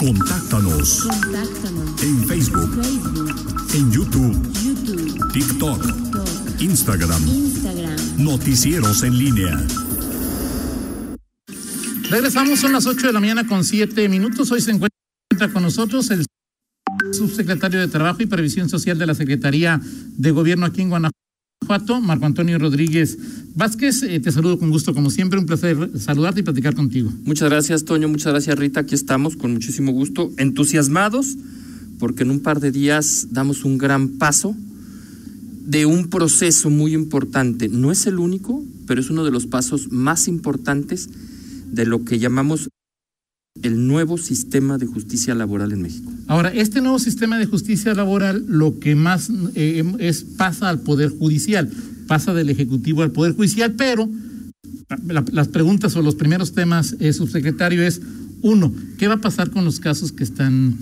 Contáctanos. Contáctanos. en Facebook, Facebook, en YouTube, YouTube, TikTok, TikTok, Instagram, Instagram. Noticieros en línea. Regresamos, son las 8 de la mañana con 7 minutos. Hoy se encuentra con nosotros el subsecretario de Trabajo y Previsión Social de la Secretaría de Gobierno aquí en Guanajuato, Marco Antonio Rodríguez Vázquez. Eh, te saludo con gusto, como siempre. Un placer saludarte y platicar contigo. Muchas gracias, Toño. Muchas gracias, Rita. Aquí estamos con muchísimo gusto, entusiasmados, porque en un par de días damos un gran paso de un proceso muy importante. No es el único, pero es uno de los pasos más importantes de lo que llamamos el nuevo sistema de justicia laboral en México. Ahora, este nuevo sistema de justicia laboral lo que más eh, es pasa al Poder Judicial, pasa del Ejecutivo al Poder Judicial, pero la- las preguntas o los primeros temas, eh, subsecretario, es uno, ¿qué va a pasar con los casos que están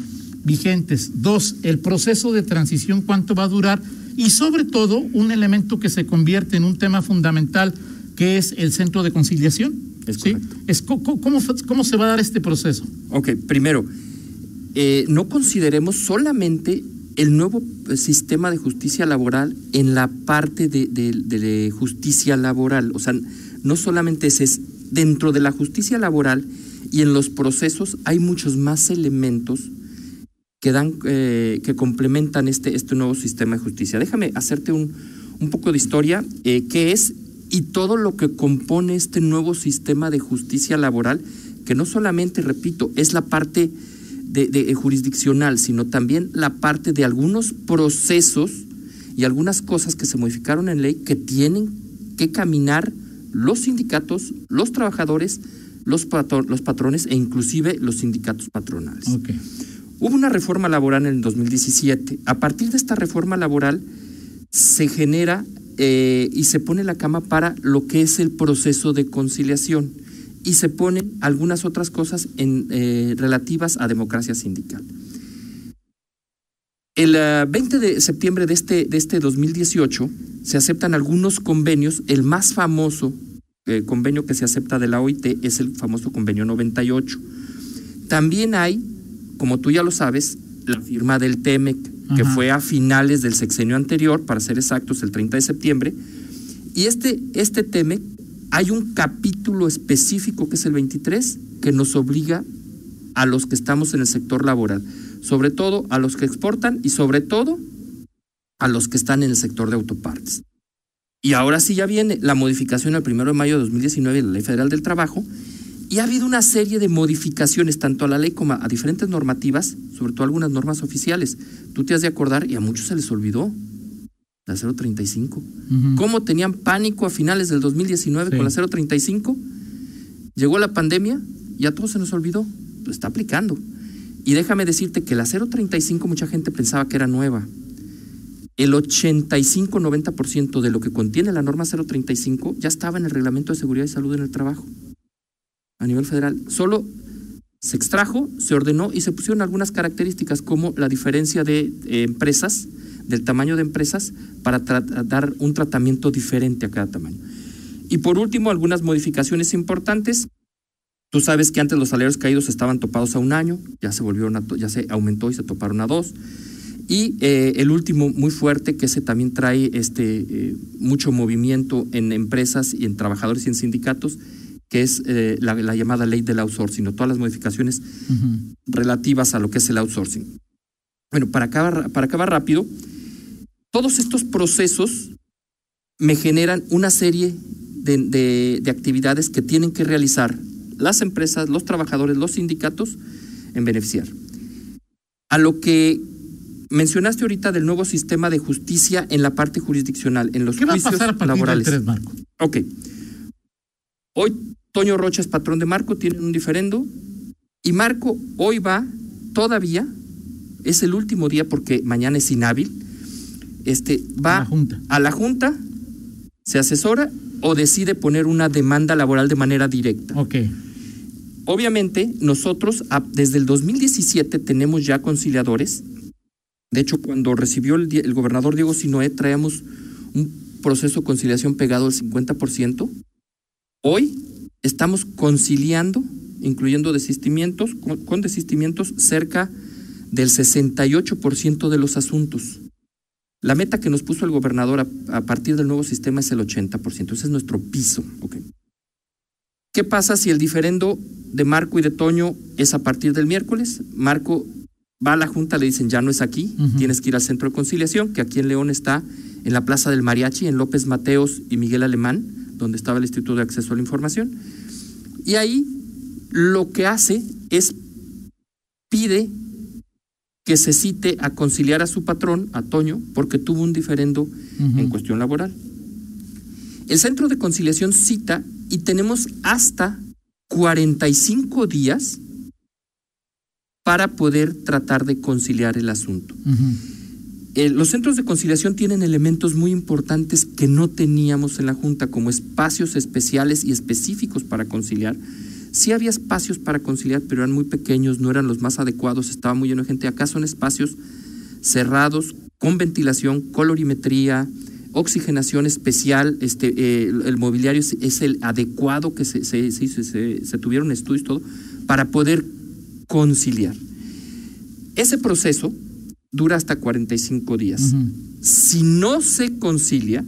vigentes? Dos, el proceso de transición, ¿cuánto va a durar? Y sobre todo, un elemento que se convierte en un tema fundamental, que es el centro de conciliación. Es. Es, ¿cómo, ¿Cómo se va a dar este proceso? Ok, primero, eh, no consideremos solamente el nuevo eh, sistema de justicia laboral en la parte de, de- de justicia laboral. O sea, no solamente ese es dentro de la justicia laboral y en los procesos hay muchos más elementos que dan, eh, que complementan este, este nuevo sistema de justicia. Déjame hacerte un, un poco de historia, eh, qué es y todo lo que compone este nuevo sistema de justicia laboral, que no solamente, repito, es la parte de, de- eh, jurisdiccional, sino también la parte de algunos procesos y algunas cosas que se modificaron en ley que tienen que caminar los sindicatos, los trabajadores, los, patro- los patrones e inclusive los sindicatos patronales. Hubo una reforma laboral en el 2017. A partir de esta reforma laboral se genera eh, y se pone la cama para lo que es el proceso de conciliación y se ponen algunas otras cosas en, eh, relativas a democracia sindical. El eh, 20 de septiembre de este, de este 2018 se aceptan algunos convenios. El más famoso eh, convenio que se acepta de la OIT es el famoso convenio 98. También hay, como tú ya lo sabes, la firma del TEMEC, que Ajá. fue a finales del sexenio anterior, para ser exactos, el 30 de septiembre. Y este, este TEMEC, hay un capítulo específico, que es el 23, que nos obliga a los que estamos en el sector laboral, sobre todo a los que exportan y sobre todo a los que están en el sector de autopartes. Y ahora sí ya viene la modificación el primero de mayo de 2019 de la Ley Federal del Trabajo, y ha habido una serie de modificaciones, tanto a la ley como a diferentes normativas, sobre todo algunas normas oficiales. Tú te has de acordar, y a muchos se les olvidó, la 035. Ujú. ¿Cómo tenían pánico a finales del 2019 Sí. con la 035? Llegó la pandemia y a todos se nos olvidó. Lo está aplicando. Y déjame decirte que la 035 mucha gente pensaba que era nueva. El 85-90% de lo que contiene la norma 035 ya estaba en el Reglamento de Seguridad y Salud en el Trabajo a nivel federal. Solo se extrajo, se ordenó y se pusieron algunas características como la diferencia de empresas, del tamaño de empresas, para dar un tratamiento diferente a cada tamaño. Y por último, algunas modificaciones importantes. Tú sabes que antes los salarios caídos estaban topados a un año, ya se volvieron a ya se aumentó y se toparon a dos. Y eh, el último muy fuerte, que ese también trae este, eh, mucho movimiento en empresas y en trabajadores y en sindicatos, que es eh, la, la llamada ley del outsourcing, o todas las modificaciones relativas a lo que es el outsourcing. Bueno, para acabar, para acabar rápido, todos estos procesos me generan una serie de, de- de actividades que tienen que realizar las empresas, los trabajadores, los sindicatos en beneficiar. A lo que mencionaste ahorita del nuevo sistema de justicia en la parte jurisdiccional, en los ¿Qué va a juicios pasar a partir laborales. del 3, Marco? Ok. Hoy Toño Rocha es patrón de Marco, tienen un diferendo. Y Marco hoy va, todavía, es el último día porque mañana es inhábil. Este, va A la Junta. a la Junta, se asesora o decide poner una demanda laboral de manera directa. Ok. Obviamente, nosotros desde el 2017 tenemos ya conciliadores. De hecho, cuando recibió el gobernador Diego Sinoé, traíamos un proceso de conciliación pegado al 50%. Hoy estamos conciliando incluyendo desistimientos, con, con desistimientos cerca del 68% de los asuntos. La meta que nos puso el gobernador a, a, partir del nuevo sistema es el 80%. Ese es nuestro piso. Okay. ¿Qué pasa si el diferendo de Marco y de Toño es a partir del miércoles? Marco va a la Junta, le dicen, ya no es aquí, uh -huh. tienes que ir al centro de conciliación, que aquí en León está en la Plaza del Mariachi, en López Mateos y Miguel Alemán, donde estaba el Instituto de Acceso a la Información. Y ahí lo que hace es pide que se cite a conciliar a su patrón, a Toño, porque tuvo un diferendo uh -huh. en cuestión laboral. El centro de conciliación cita y tenemos hasta 45 días para poder tratar de conciliar el asunto. Uh -huh. Eh, los centros de conciliación tienen elementos muy importantes que no teníamos en la Junta, como espacios especiales y específicos para conciliar. Sí había espacios para conciliar, pero eran muy pequeños, no eran los más adecuados, estaba muy lleno de gente. Acá son espacios cerrados, con ventilación, colorimetría, oxigenación especial, este, eh, el mobiliario es, el adecuado que se, se, se tuvieron estudios, todo, para poder conciliar. Ese proceso dura hasta 45 días. Uh -huh. Si no se concilia,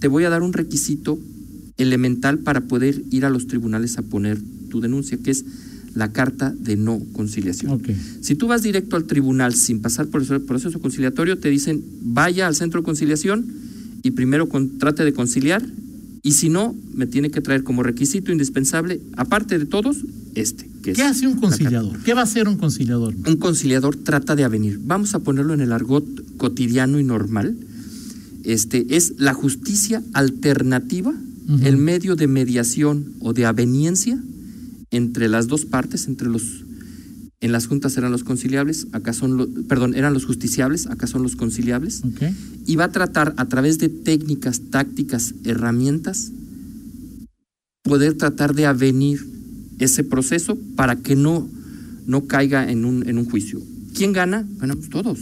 te voy a dar un requisito elemental para poder ir a los tribunales a poner tu denuncia, que es la carta de no conciliación. Okay. Si tú vas directo al tribunal sin pasar por el proceso conciliatorio, te dicen vaya al centro de conciliación y primero con, trate de conciliar y si no, me tiene que traer como requisito indispensable, aparte de todos, este. Que ¿Qué hace un conciliador? ¿Qué va a hacer un conciliador? Un conciliador trata de avenir. Vamos a ponerlo en el argot cotidiano y normal. Este es la justicia alternativa, uh -huh. el medio de mediación o de aveniencia entre las dos partes, entre los en las juntas eran los conciliables, acá son los, perdón, eran los justiciables, acá son los conciliables. Okay. Y va a tratar a través de técnicas, tácticas, herramientas, poder tratar de avenir ese proceso para que no, no caiga en un, en un juicio. ¿Quién gana? Bueno, pues todos.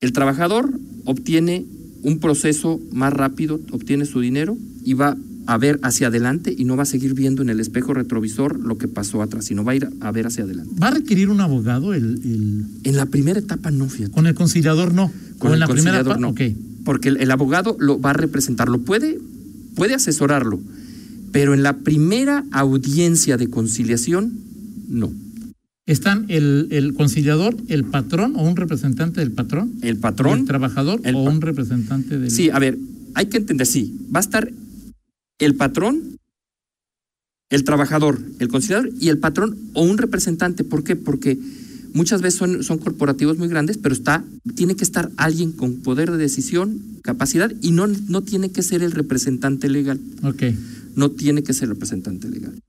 El trabajador obtiene un proceso más rápido, obtiene su dinero y va a ver hacia adelante y no va a seguir viendo en el espejo retrovisor lo que pasó atrás, sino va a ir a ver hacia adelante. ¿Va a requerir un abogado el, el... En la primera etapa no, fíjate. Con el conciliador no. Con o el en la no. Okay. Porque el, el, abogado lo va a representar, lo puede, puede asesorarlo, pero en la primera audiencia de conciliación, no. ¿Están el, el conciliador, el patrón o un representante del patrón? El patrón. ¿El trabajador el o un representante del.? Sí, a ver, hay que entender, sí, va a estar el patrón, el trabajador, el conciliador y el patrón o un representante. ¿Por qué? Porque muchas veces son, son corporativos muy grandes, pero está, tiene que estar alguien con poder de decisión, capacidad, y no, no tiene que ser el representante legal. Ok. No tiene que ser representante legal.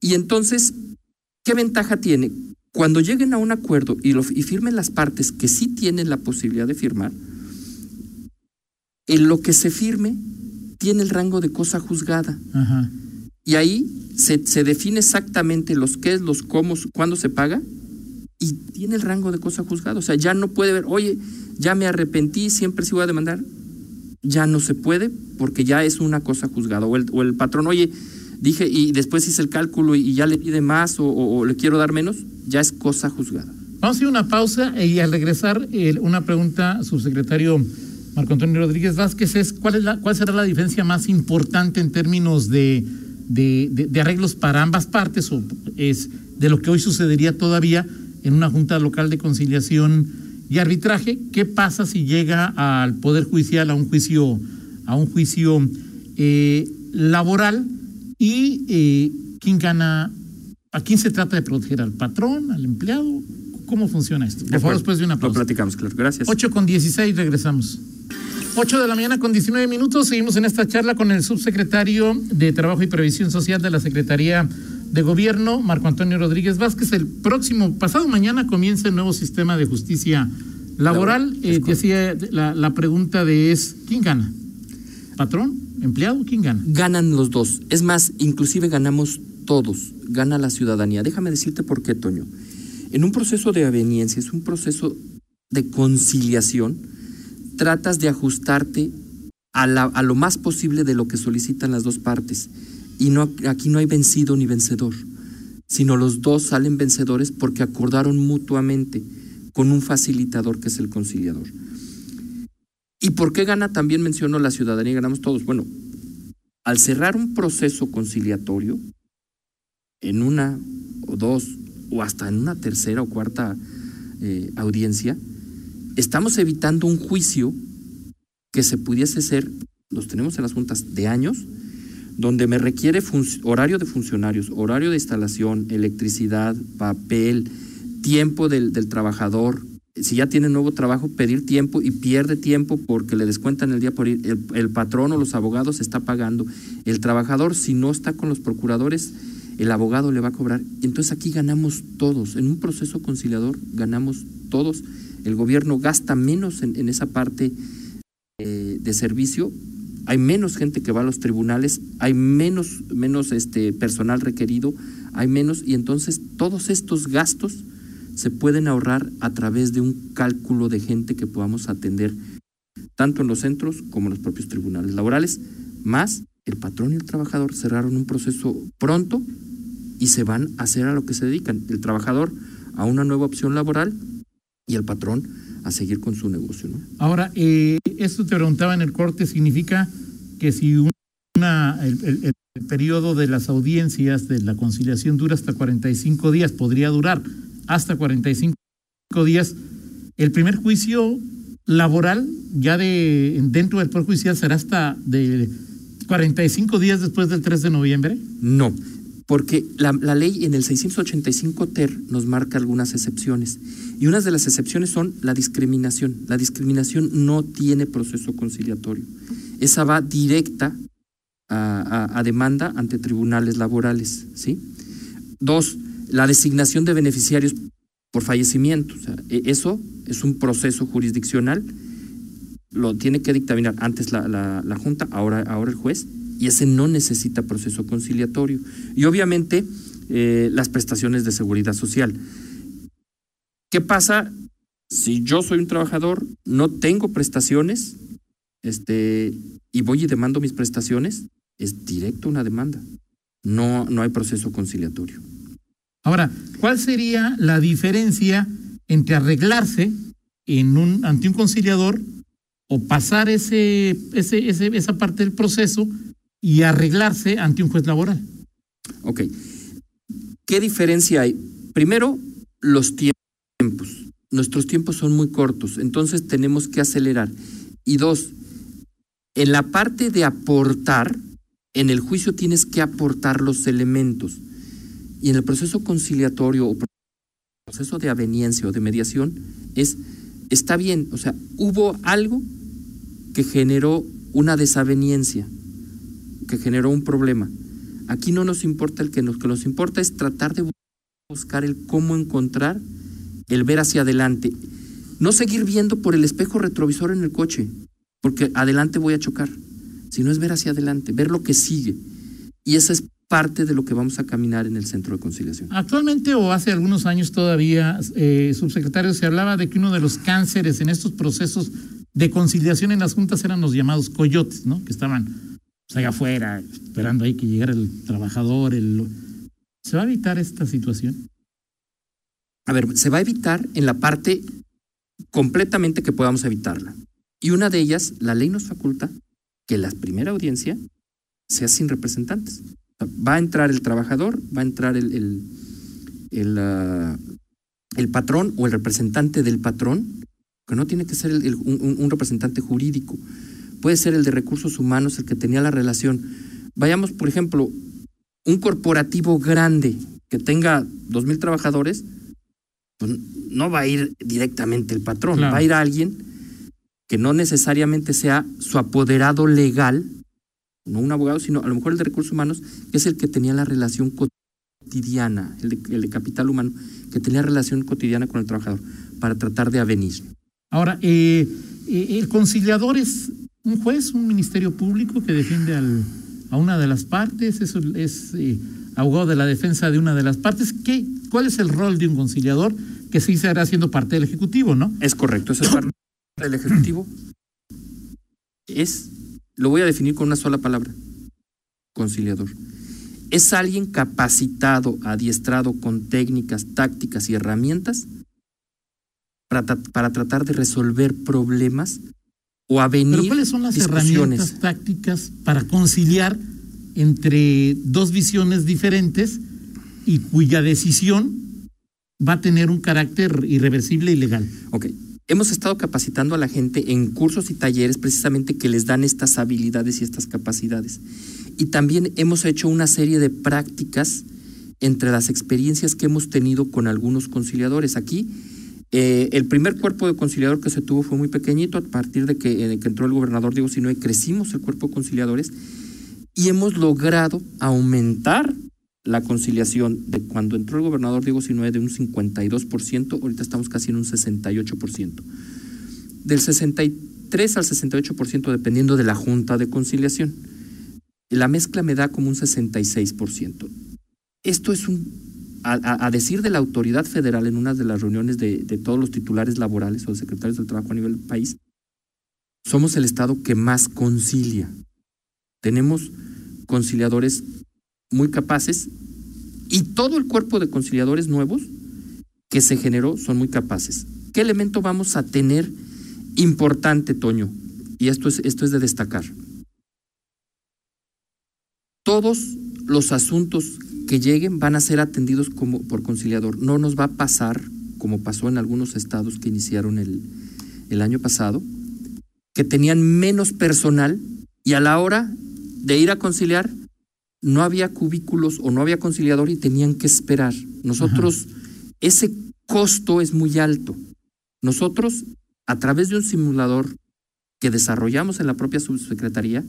Y entonces, ¿qué ventaja tiene? Cuando lleguen a un acuerdo y, lo, y firmen las partes que sí tienen la posibilidad de firmar, en lo que se firme tiene el rango de cosa juzgada. Ajá. Y ahí se, se, define exactamente los qué es, los cómo, cuándo se paga y tiene el rango de cosa juzgada. O sea, ya no puede ver, oye, ya me arrepentí, siempre sí voy a demandar. Ya no se puede porque ya es una cosa juzgada. O el, o el patrón, oye, dije y después hice el cálculo y ya le pide más o, le quiero dar menos, ya es cosa juzgada. Vamos a ir a una pausa y al regresar, una pregunta, subsecretario Marco Antonio Rodríguez Vázquez, es cuál, es la, cuál será la diferencia más importante en términos de, de, de, de arreglos para ambas partes o es de lo que hoy sucedería todavía en una junta local de conciliación y arbitraje. ¿Qué pasa si llega al poder judicial a un juicio a un juicio eh, laboral y eh, quién gana? ¿A quién se trata de proteger? ¿Al patrón? ¿Al empleado? ¿Cómo funciona esto? Por favor, después de una pausa. Lo platicamos, claro. Gracias. 8 con 16, regresamos. 8 de la mañana con 19 minutos. Seguimos en esta charla con el subsecretario de Trabajo y Previsión Social de la Secretaría de Gobierno, Marco Antonio Rodríguez Vázquez. El próximo, pasado mañana, comienza el nuevo sistema de justicia laboral. Eh, te hacía la, la pregunta de es, ¿quién gana? ¿Patrón? ¿Empleado? ¿Quién gana? Ganan los dos. Es más, inclusive ganamos todos. Gana la ciudadanía. Déjame decirte por qué, Toño. En un proceso de aveniencia, es un proceso de conciliación, tratas de ajustarte a, la, a, lo más posible de lo que solicitan las dos partes. Y no, aquí no hay vencido ni vencedor, sino los dos salen vencedores porque acordaron mutuamente con un facilitador que es el conciliador. ¿Y por qué gana? También menciono la ciudadanía, ganamos todos. Bueno, al cerrar un proceso conciliatorio, en una o dos o hasta en una tercera o cuarta eh, audiencia, estamos evitando un juicio que se pudiese ser, los tenemos en las juntas de años, donde me requiere horario de funcionarios, horario de instalación, electricidad, papel, tiempo del, del trabajador, si ya tiene nuevo trabajo, pedir tiempo y pierde tiempo porque le descuentan el día por ir. El, el, patrón o los abogados está pagando. El trabajador, si no está con los procuradores, el abogado le va a cobrar. Entonces aquí ganamos todos. En un proceso conciliador ganamos todos. El gobierno gasta menos en, en esa parte eh, de servicio. Hay menos gente que va a los tribunales, hay menos, menos este, personal requerido, hay menos, y entonces todos estos gastos se pueden ahorrar a través de un cálculo de gente que podamos atender tanto en los centros como en los propios tribunales laborales, más el patrón y el trabajador cerraron un proceso pronto y se van a hacer a lo que se dedican. El trabajador a una nueva opción laboral y el patrón a seguir con su negocio. ¿no? Ahora, eh, esto te preguntaba en el corte, significa que si una, el, el, el periodo de las audiencias de la conciliación dura hasta 45 días, podría durar hasta 45 días. El primer juicio laboral ya de dentro del Poder Judicial será hasta de 45 días después del 3 de noviembre? No, porque la, ley en el 685 TER nos marca algunas excepciones. Y unas de las excepciones son la discriminación. La discriminación no tiene proceso conciliatorio. Esa va directa a, demanda ante tribunales laborales. ¿sí? Dos, la designación de beneficiarios por fallecimiento. Sea, eso es un proceso jurisdiccional, lo tiene que dictaminar antes la, la, la, Junta, ahora, ahora el juez, y ese no necesita proceso conciliatorio. Y obviamente eh, las prestaciones de seguridad social. ¿Qué pasa si yo soy un trabajador, no tengo prestaciones este, y voy y demando mis prestaciones? Es directo una demanda. No, no hay proceso conciliatorio. Ahora, ¿cuál sería la diferencia entre arreglarse en un, ante un conciliador o pasar ese, ese, esa parte del proceso y arreglarse ante un juez laboral? Ok. ¿Qué diferencia hay? Primero, los tiempos. Nuestros tiempos son muy cortos, entonces tenemos que acelerar. Y dos, en la parte de aportar, en el juicio tienes que aportar los elementos. Y en el proceso conciliatorio o proceso de aveniencia o de mediación es, está bien, o sea, hubo algo que generó una desaveniencia, que generó un problema. Aquí no nos importa el que nos, que nos importa es tratar de buscar el cómo encontrar, el ver hacia adelante. No seguir viendo por el espejo retrovisor en el coche, porque adelante voy a chocar, sino es ver hacia adelante, ver lo que sigue. Y esa es parte de lo que vamos a caminar en el centro de conciliación. Actualmente o hace algunos años todavía, eh, subsecretario, se hablaba de que uno de los cánceres en estos procesos de conciliación en las juntas eran los llamados coyotes, ¿no? Que estaban pues, allá afuera esperando ahí que llegara el trabajador. El... ¿Se va a evitar esta situación? A ver, se va a evitar en la parte completamente que podamos evitarla. Y una de ellas, la ley nos faculta que la primera audiencia sea sin representantes. Va a entrar el trabajador, va a entrar el, el, el, uh, el patrón o el representante del patrón, que no tiene que ser un, representante jurídico, puede ser el de recursos humanos, el que tenía la relación. Vayamos, por ejemplo, un corporativo grande que tenga dos mil trabajadores, pues no va a ir directamente el patrón, claro. va a ir a alguien que no necesariamente sea su apoderado legal, no un abogado, sino a lo mejor el de recursos humanos, que es el que tenía la relación cotidiana, el de, el de capital humano, que tenía relación cotidiana con el trabajador, para tratar de avenir. Ahora, eh, eh, el conciliador es un juez, un ministerio público que defiende a una de las partes, es, eh, abogado de la defensa de una de las partes. ¿Qué, ¿Cuál es el rol de un conciliador que sí se hará siendo parte del Ejecutivo, no? Es correcto, eso es parte del Ejecutivo. Es, lo voy a definir con una sola palabra, conciliador. es alguien capacitado, adiestrado con técnicas, tácticas y herramientas para, para tratar de resolver problemas o avenir Pero ¿cuáles son las herramientas tácticas para conciliar entre dos visiones diferentes y cuya decisión va a tener un carácter irreversible y legal? Ok. Hemos estado capacitando a la gente en cursos y talleres precisamente que les dan estas habilidades y estas capacidades. Y también hemos hecho una serie de prácticas entre las experiencias que hemos tenido con algunos conciliadores. Aquí, eh, el primer cuerpo de conciliador que se tuvo fue muy pequeñito, a partir de que, que entró el gobernador Diego Sinue, crecimos el cuerpo de conciliadores y hemos logrado aumentar la conciliación de cuando entró el gobernador Diego Sinue de un 52%, ahorita estamos casi en un 68%. Del 63 al 68% dependiendo de la junta de conciliación. La mezcla me da como un 66%. Esto es un, a, decir de la autoridad federal en una de las reuniones de, de todos los titulares laborales o secretarios del trabajo a nivel del país, somos el estado que más concilia. Tenemos conciliadores muy capaces y todo el cuerpo de conciliadores nuevos que se generó son muy capaces. ¿Qué elemento vamos a tener importante, Toño? Y esto es, esto es de destacar. Todos los asuntos que lleguen van a ser atendidos como, por conciliador. No nos va a pasar, como pasó en algunos estados que iniciaron el, el año pasado, que tenían menos personal y a la hora de ir a conciliar no había cubículos o no había conciliador y tenían que esperar. Nosotros, Ajá. ese costo es muy alto. Nosotros, a través de un simulador que desarrollamos en la propia subsecretaría,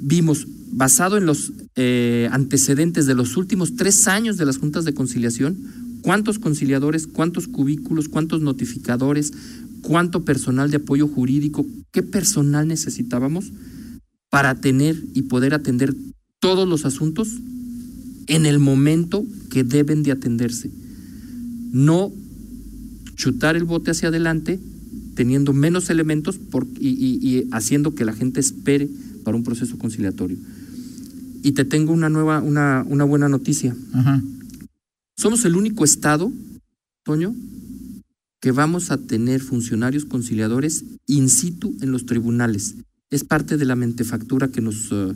vimos, basado en los eh, antecedentes de los últimos tres años de las juntas de conciliación, cuántos conciliadores, cuántos cubículos, cuántos notificadores, cuánto personal de apoyo jurídico, qué personal necesitábamos para tener y poder atender todos los asuntos en el momento que deben de atenderse. No chutar el bote hacia adelante teniendo menos elementos y, haciendo que la gente espere para un proceso conciliatorio. Y te tengo una nueva, una, una buena noticia. Ajá. Somos el único estado, Toño, que vamos a tener funcionarios conciliadores in situ en los tribunales. Es parte de la mentefactura que nos, uh,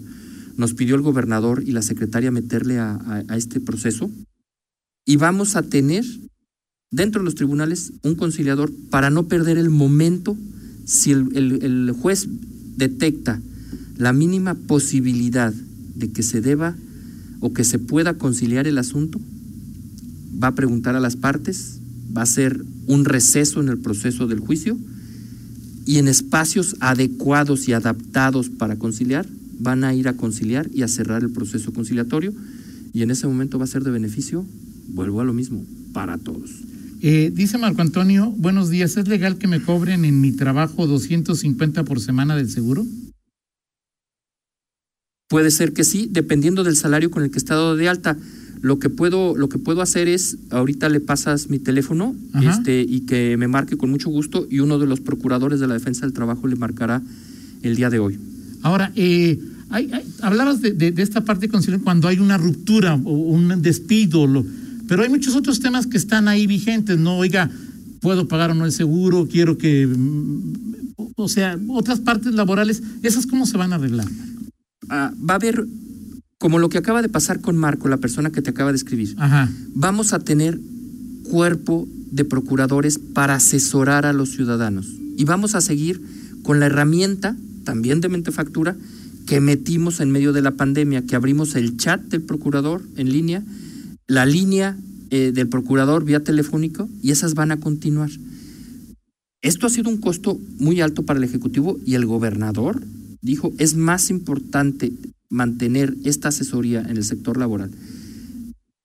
nos pidió el gobernador y la secretaria meterle a, a, a, este proceso. Y vamos a tener dentro de los tribunales un conciliador para no perder el momento si el, el, el juez detecta la mínima posibilidad de que se deba o que se pueda conciliar el asunto, va a preguntar a las partes, va a ser un receso en el proceso del juicio y en espacios adecuados y adaptados para conciliar, van a ir a conciliar y a cerrar el proceso conciliatorio y en ese momento va a ser de beneficio, vuelvo a lo mismo, para todos. Eh, dice Marco Antonio, buenos días, ¿es legal que me cobren en mi trabajo 250 por semana del seguro? Puede ser que sí, dependiendo del salario con el que está dado de alta. Lo que puedo, lo que puedo hacer es, ahorita le pasas mi teléfono este, y que me marque con mucho gusto y uno de los procuradores de la defensa del trabajo le marcará el día de hoy. Ahora, eh, hay, hay, hablabas de, de, de, esta parte cuando hay una ruptura o un despido, lo, pero hay muchos otros temas que están ahí vigentes, ¿no? Oiga, puedo pagar o no el seguro, quiero que, o sea, otras partes laborales, ¿esas cómo se van a arreglar? Uh, va a haber como lo que acaba de pasar con Marco, la persona que te acaba de escribir. Ajá. Vamos a tener cuerpo de procuradores para asesorar a los ciudadanos. Y vamos a seguir con la herramienta, también de mentefactura, que metimos en medio de la pandemia, que abrimos el chat del procurador en línea, la línea eh, del procurador vía telefónico, y esas van a continuar. Esto ha sido un costo muy alto para el Ejecutivo y el gobernador dijo, es más importante mantener esta asesoría en el sector laboral.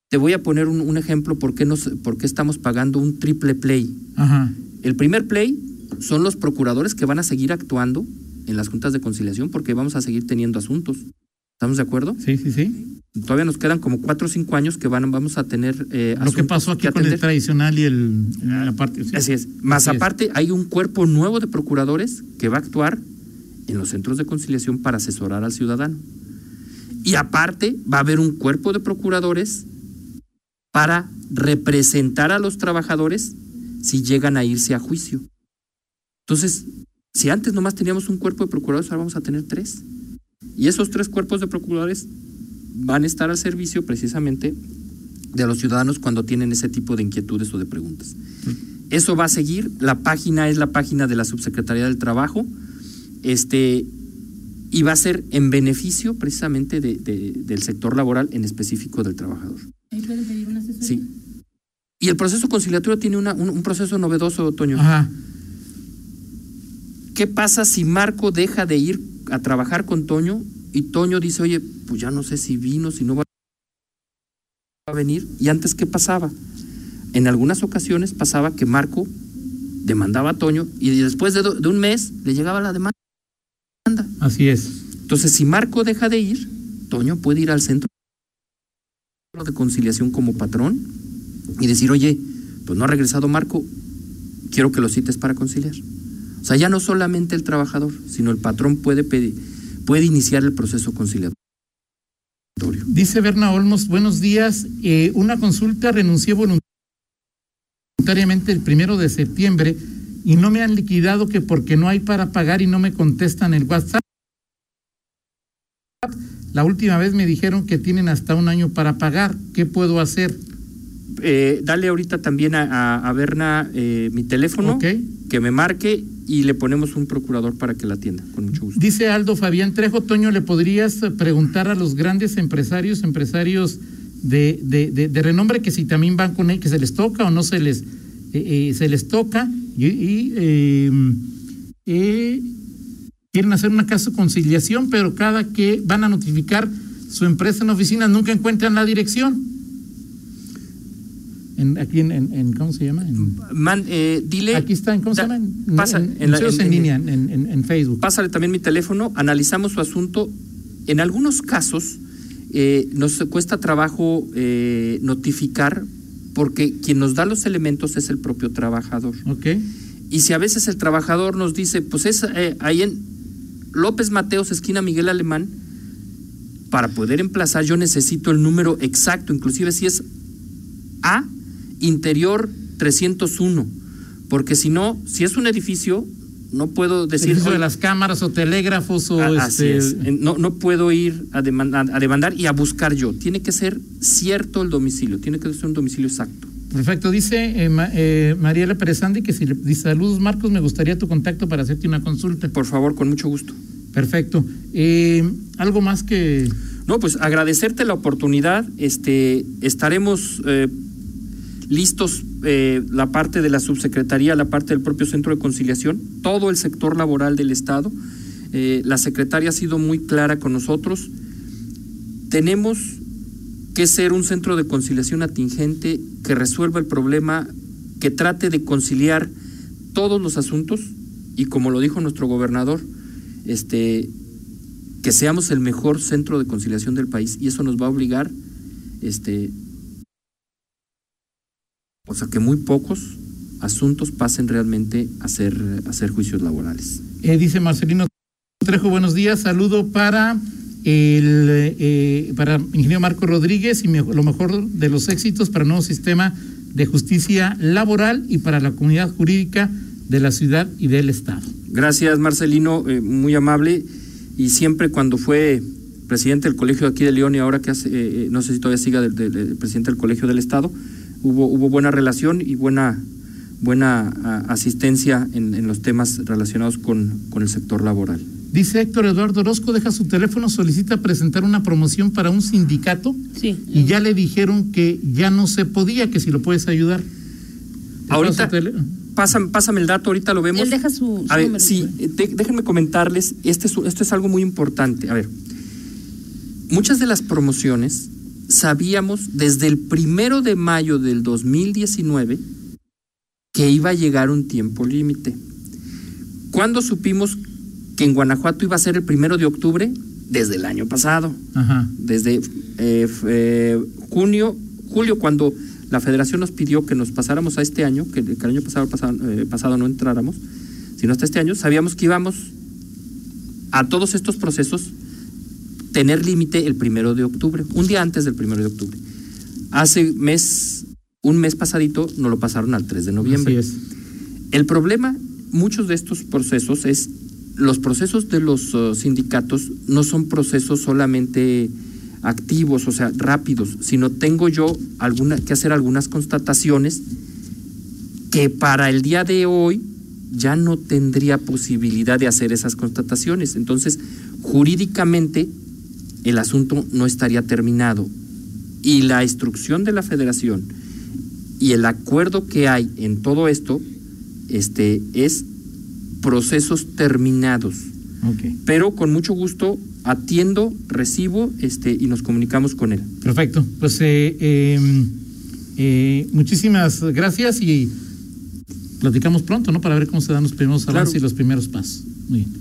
Te voy a poner un, un ejemplo por qué, nos, por qué estamos pagando un triple play. Ajá. El primer play son los procuradores que van a seguir actuando en las juntas de conciliación porque vamos a seguir teniendo asuntos. ¿Estamos de acuerdo? Sí, sí, sí. Todavía nos quedan como cuatro o cinco años que van, vamos a tener. Eh, Lo que pasó aquí que con el tradicional y el, la parte. Sí. Así es. Más Así aparte, es. hay un cuerpo nuevo de procuradores que va a actuar en los centros de conciliación para asesorar al ciudadano. Y aparte va a haber un cuerpo de procuradores para representar a los trabajadores si llegan a irse a juicio. Entonces, si antes nomás teníamos un cuerpo de procuradores, ahora vamos a tener tres. Y esos tres cuerpos de procuradores van a estar al servicio precisamente de los ciudadanos cuando tienen ese tipo de inquietudes o de preguntas. Eso va a seguir. La página es la página de la Subsecretaría del Trabajo. Este, y va a ser en beneficio precisamente de, de, del sector laboral, en específico del trabajador. Ahí pueden pedir una asesoría. Sí. Y el proceso conciliatorio tiene una, un, un, proceso novedoso, Toño. Ajá. ¿Qué pasa si Marco deja de ir a trabajar con Toño y Toño dice, oye, pues ya no sé si vino, si no va a venir? ¿Y antes qué pasaba? En algunas ocasiones pasaba que Marco demandaba a Toño y después de, do, de un mes le llegaba la demanda. Así es. Entonces, si Marco deja de ir, Toño puede ir al centro de conciliación como patrón y decir, oye, pues no ha regresado Marco, quiero que lo cites para conciliar. O sea, ya no solamente el trabajador, sino el patrón puede pedir, puede iniciar el proceso conciliatorio. Dice Berna Olmos, buenos días. Eh, una consulta, renuncié voluntariamente el primero de septiembre y no me han liquidado que porque no hay para pagar y no me contestan el WhatsApp. La última vez me dijeron que tienen hasta un año para pagar. ¿Qué puedo hacer? Eh, dale ahorita también a, a, a Berna eh, mi teléfono, okay. que me marque y le ponemos un procurador para que la atienda, con mucho gusto. Dice Aldo Fabián Trejo, Toño, ¿le podrías preguntar a los grandes empresarios, empresarios de, de, de, de renombre, que si también van con él, que se les toca o no se les, eh, se les toca? Y, y eh, quieren hacer una caso conciliación, pero cada que van a notificar su empresa en oficina nunca encuentran la dirección. En, aquí en, en, en, ¿cómo se llama? Man, eh, dile. Aquí está, ¿cómo se llama? En, pasa, en, la, en, línea, en, Facebook. Pásale también mi teléfono, analizamos su asunto. En algunos casos eh, nos cuesta trabajo eh, notificar porque quien nos da los elementos es el propio trabajador. Ok. Y si a veces el trabajador nos dice, pues es eh, ahí en López Mateos, esquina Miguel Alemán, para poder emplazar yo necesito el número exacto, inclusive si es A, interior 301, porque si no, si es un edificio, no puedo decir... De las cámaras o telégrafos o... Este... Es. No, no puedo ir a demandar, a demandar y a buscar yo. Tiene que ser cierto el domicilio, tiene que ser un domicilio exacto. Perfecto, dice eh, eh, Mariela Pérez Andy que si le dice saludos Marcos, me gustaría tu contacto para hacerte una consulta. Por favor, con mucho gusto. Perfecto. Eh, ¿Algo más que...? No, pues agradecerte la oportunidad. Este, estaremos eh, listos eh, la parte de la subsecretaría, la parte del propio centro de conciliación, todo el sector laboral del Estado. Eh, la secretaria ha sido muy clara con nosotros. Tenemos que ser un centro de conciliación atingente que resuelva el problema, que trate de conciliar todos los asuntos y como lo dijo nuestro gobernador, este, que seamos el mejor centro de conciliación del país y eso nos va a obligar este, o sea, que muy pocos asuntos pasen realmente a ser, a ser juicios laborales. Eh, dice Marcelino Trejo, buenos días, saludo para el eh, para ingeniero Marco Rodríguez y me, lo mejor de los éxitos para el nuevo sistema de justicia laboral y para la comunidad jurídica de la ciudad y del estado. Gracias, Marcelino, eh, muy amable y siempre cuando fue presidente del colegio de aquí de León y ahora que hace, no sé si todavía siga del de, de, presidente del colegio del estado, hubo, hubo buena relación y buena, buena a, asistencia en, en, los temas relacionados con, con, el sector laboral. Dice Héctor Eduardo Orozco, deja su teléfono, solicita presentar una promoción para un sindicato sí, y ya le dijeron que ya no se podía, que si lo puedes ayudar. Ahorita, pásame, pásame, el dato, ahorita lo vemos. Él deja su, su a ver, sí, de, déjenme comentarles, este es, esto es algo muy importante. A ver, muchas de las promociones sabíamos desde el primero de mayo del 2019 que iba a llegar un tiempo límite. ¿Cuándo supimos que en Guanajuato iba a ser el primero de octubre? Desde el año pasado. Ajá. Desde eh, eh, junio, julio, cuando la federación nos pidió que nos pasáramos a este año, que, que el año pasado, pasado, eh, pasado no entráramos, sino hasta este año, sabíamos que íbamos a todos estos procesos tener límite el primero de octubre, un día antes del primero de octubre. Hace mes, un mes pasadito, nos lo pasaron al 3 de noviembre. Así es. El problema, muchos de estos procesos es, los procesos de los uh, sindicatos no son procesos solamente activos, o sea, rápidos, sino tengo yo alguna, que hacer algunas constataciones que para el día de hoy ya no tendría posibilidad de hacer esas constataciones. Entonces, jurídicamente, el asunto no estaría terminado. Y la instrucción de la federación y el acuerdo que hay en todo esto este, es procesos terminados. Ok. Pero con mucho gusto atiendo, recibo este, y nos comunicamos con él. Perfecto. Pues eh, eh, eh, muchísimas gracias y platicamos pronto, ¿no? Para ver cómo se dan los primeros Claro. avances y los primeros pasos.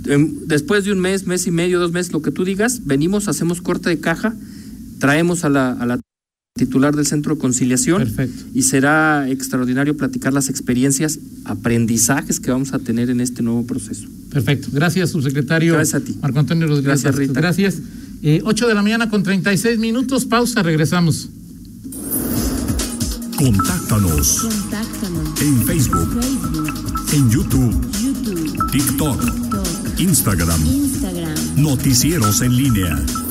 Em, Después de un mes, mes y medio, dos meses, lo que tú digas, venimos, hacemos corte de caja, traemos a la, a la titular del centro de conciliación Perfecto. y será extraordinario platicar las experiencias, aprendizajes que vamos a tener en este nuevo proceso. Perfecto. Gracias, subsecretario Gracias a ti. Marco Antonio Rodríguez. Gracias. Rita. Gracias. Eh, 8 de la mañana con 36 minutos. Pausa, regresamos. Contáctanos Contáctanos. en Facebook, Facebook, en YouTube, YouTube, TikTok, Instagram. Instagram. Noticieros en línea.